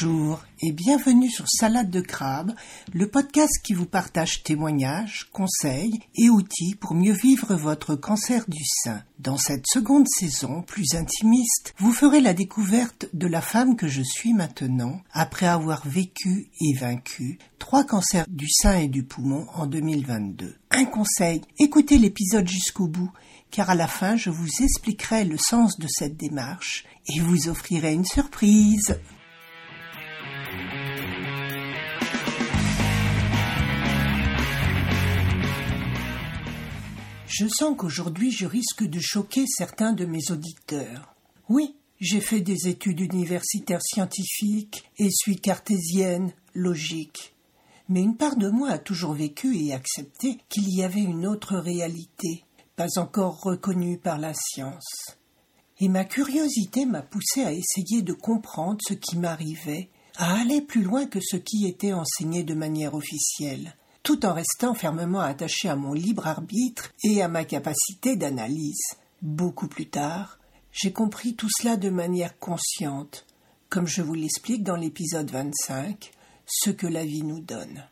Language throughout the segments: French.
Bonjour et bienvenue sur Salade de crabe, le podcast qui vous partage témoignages, conseils et outils pour mieux vivre votre cancer du sein. Dans cette seconde saison, plus intimiste, vous ferez la découverte de la femme que je suis maintenant, après avoir vécu et vaincu trois cancers du sein et du poumon en 2022. Un conseil, écoutez l'épisode jusqu'au bout, car à la fin je vous expliquerai le sens de cette démarche et vous offrirai une surprise. Je sens qu'aujourd'hui je risque de choquer certains de mes auditeurs. Oui, j'ai fait des études universitaires scientifiques et suis cartésienne, logique. Mais une part de moi a toujours vécu et accepté qu'il y avait une autre réalité, pas encore reconnue par la science. Et ma curiosité m'a poussé à essayer de comprendre ce qui m'arrivait, à aller plus loin que ce qui était enseigné de manière officielle tout en restant fermement attaché à mon libre arbitre et à ma capacité d'analyse. Beaucoup plus tard, j'ai compris tout cela de manière consciente, comme je vous l'explique dans l'épisode 25, ce que la vie nous donne.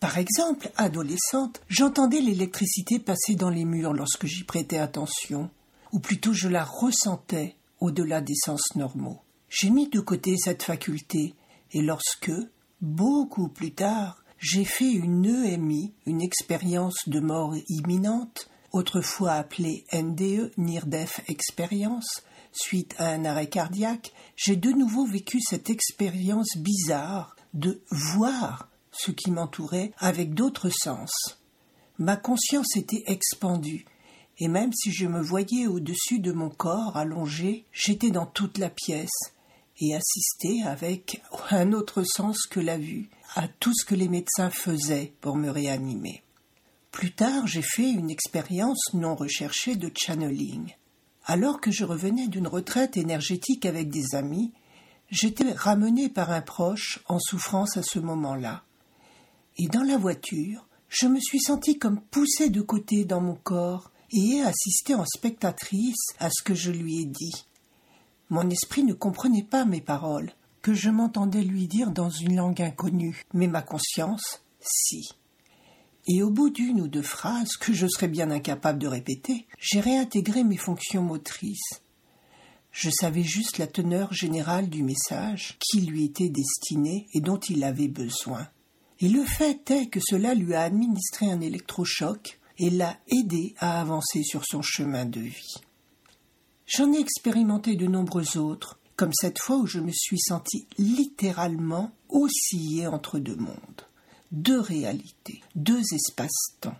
Par exemple, adolescente, j'entendais l'électricité passer dans les murs lorsque j'y prêtais attention, ou plutôt je la ressentais au-delà des sens normaux. J'ai mis de côté cette faculté, et lorsque, beaucoup plus tard, j'ai fait une EMI, une expérience de mort imminente, autrefois appelée NDE, Near Death Experience, suite à un arrêt cardiaque, j'ai de nouveau vécu cette expérience bizarre de voir ce qui m'entourait avec d'autres sens. Ma conscience était expandue, et même si je me voyais au-dessus de mon corps allongé, j'étais dans toute la pièce, et assistais avec un autre sens que la vue, à tout ce que les médecins faisaient pour me réanimer. Plus tard, j'ai fait une expérience non recherchée de channeling. Alors que je revenais d'une retraite énergétique avec des amis, j'étais ramené par un proche en souffrance à ce moment-là. Et dans la voiture, je me suis senti comme poussé de côté dans mon corps et ai assisté en spectatrice à ce que je lui ai dit. Mon esprit ne comprenait pas mes paroles, que je m'entendais lui dire dans une langue inconnue, mais ma conscience, si. Et au bout d'une ou deux phrases que je serais bien incapable de répéter, j'ai réintégré mes fonctions motrices. Je savais juste la teneur générale du message qui lui était destiné et dont il avait besoin. Et le fait est que cela lui a administré un électrochoc et l'a aidé à avancer sur son chemin de vie. J'en ai expérimenté de nombreux autres, comme cette fois où je me suis senti littéralement osciller entre deux mondes, deux réalités, deux espaces-temps.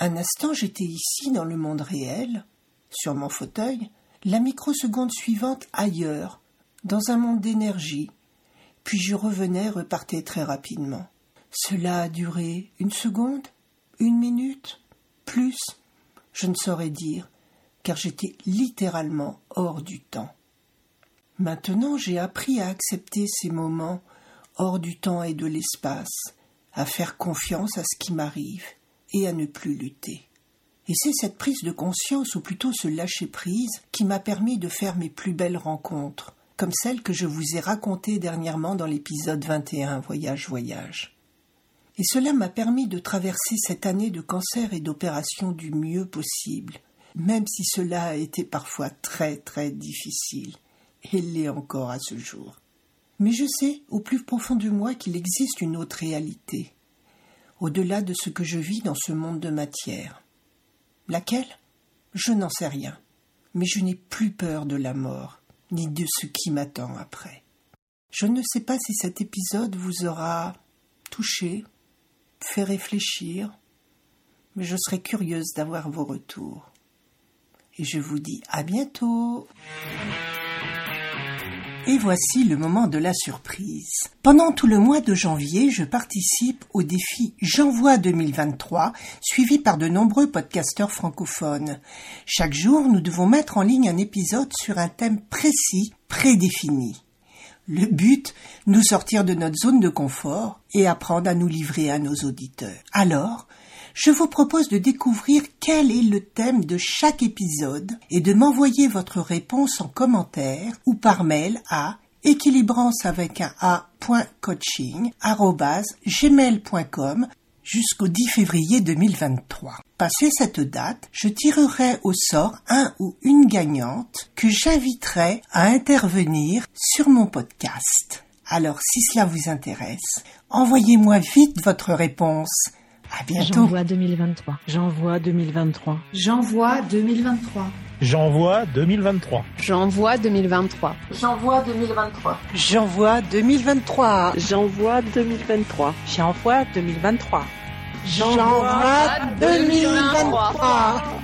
Un instant j'étais ici dans le monde réel, sur mon fauteuil, la microseconde suivante ailleurs, dans un monde d'énergie, puis je revenais, repartais très rapidement. Cela a duré une seconde, une minute, plus, je ne saurais dire, car j'étais littéralement hors du temps. Maintenant j'ai appris à accepter ces moments hors du temps et de l'espace, à faire confiance à ce qui m'arrive et à ne plus lutter. Et c'est cette prise de conscience, ou plutôt ce lâcher-prise, qui m'a permis de faire mes plus belles rencontres, comme celle que je vous ai racontée dernièrement dans l'épisode 21 Voyage Voyage. Et cela m'a permis de traverser cette année de cancer et d'opération du mieux possible, même si cela a été parfois très très difficile et l'est encore à ce jour. Mais je sais, au plus profond de moi, qu'il existe une autre réalité, au-delà de ce que je vis dans ce monde de matière. Laquelle? Je n'en sais rien, mais je n'ai plus peur de la mort, ni de ce qui m'attend après. Je ne sais pas si cet épisode vous aura touché, fait réfléchir, mais je serai curieuse d'avoir vos retours. Et je vous dis à bientôt. Et voici le moment de la surprise. Pendant tout le mois de janvier, je participe au défi J'envoie 2023, suivi par de nombreux podcasteurs francophones. Chaque jour, nous devons mettre en ligne un épisode sur un thème précis, prédéfini. Le but, nous sortir de notre zone de confort et apprendre à nous livrer à nos auditeurs. Alors, je vous propose de découvrir quel est le thème de chaque épisode et de m'envoyer votre réponse en commentaire ou par mail à équilibrance avec un gmail.com jusqu'au 10 février 2023. Passé cette date, je tirerai au sort un ou une gagnante que j'inviterai à intervenir sur mon podcast. Alors si cela vous intéresse, envoyez-moi vite votre réponse. À bientôt. J'envoie 2023. J'envoie 2023. J'envoie 2023. J'envoie 2023. J'envoie 2023. J'envoie 2023. J'envoie 2023. J'envoie 2023. J'envoie 2023. J'envoie 2023.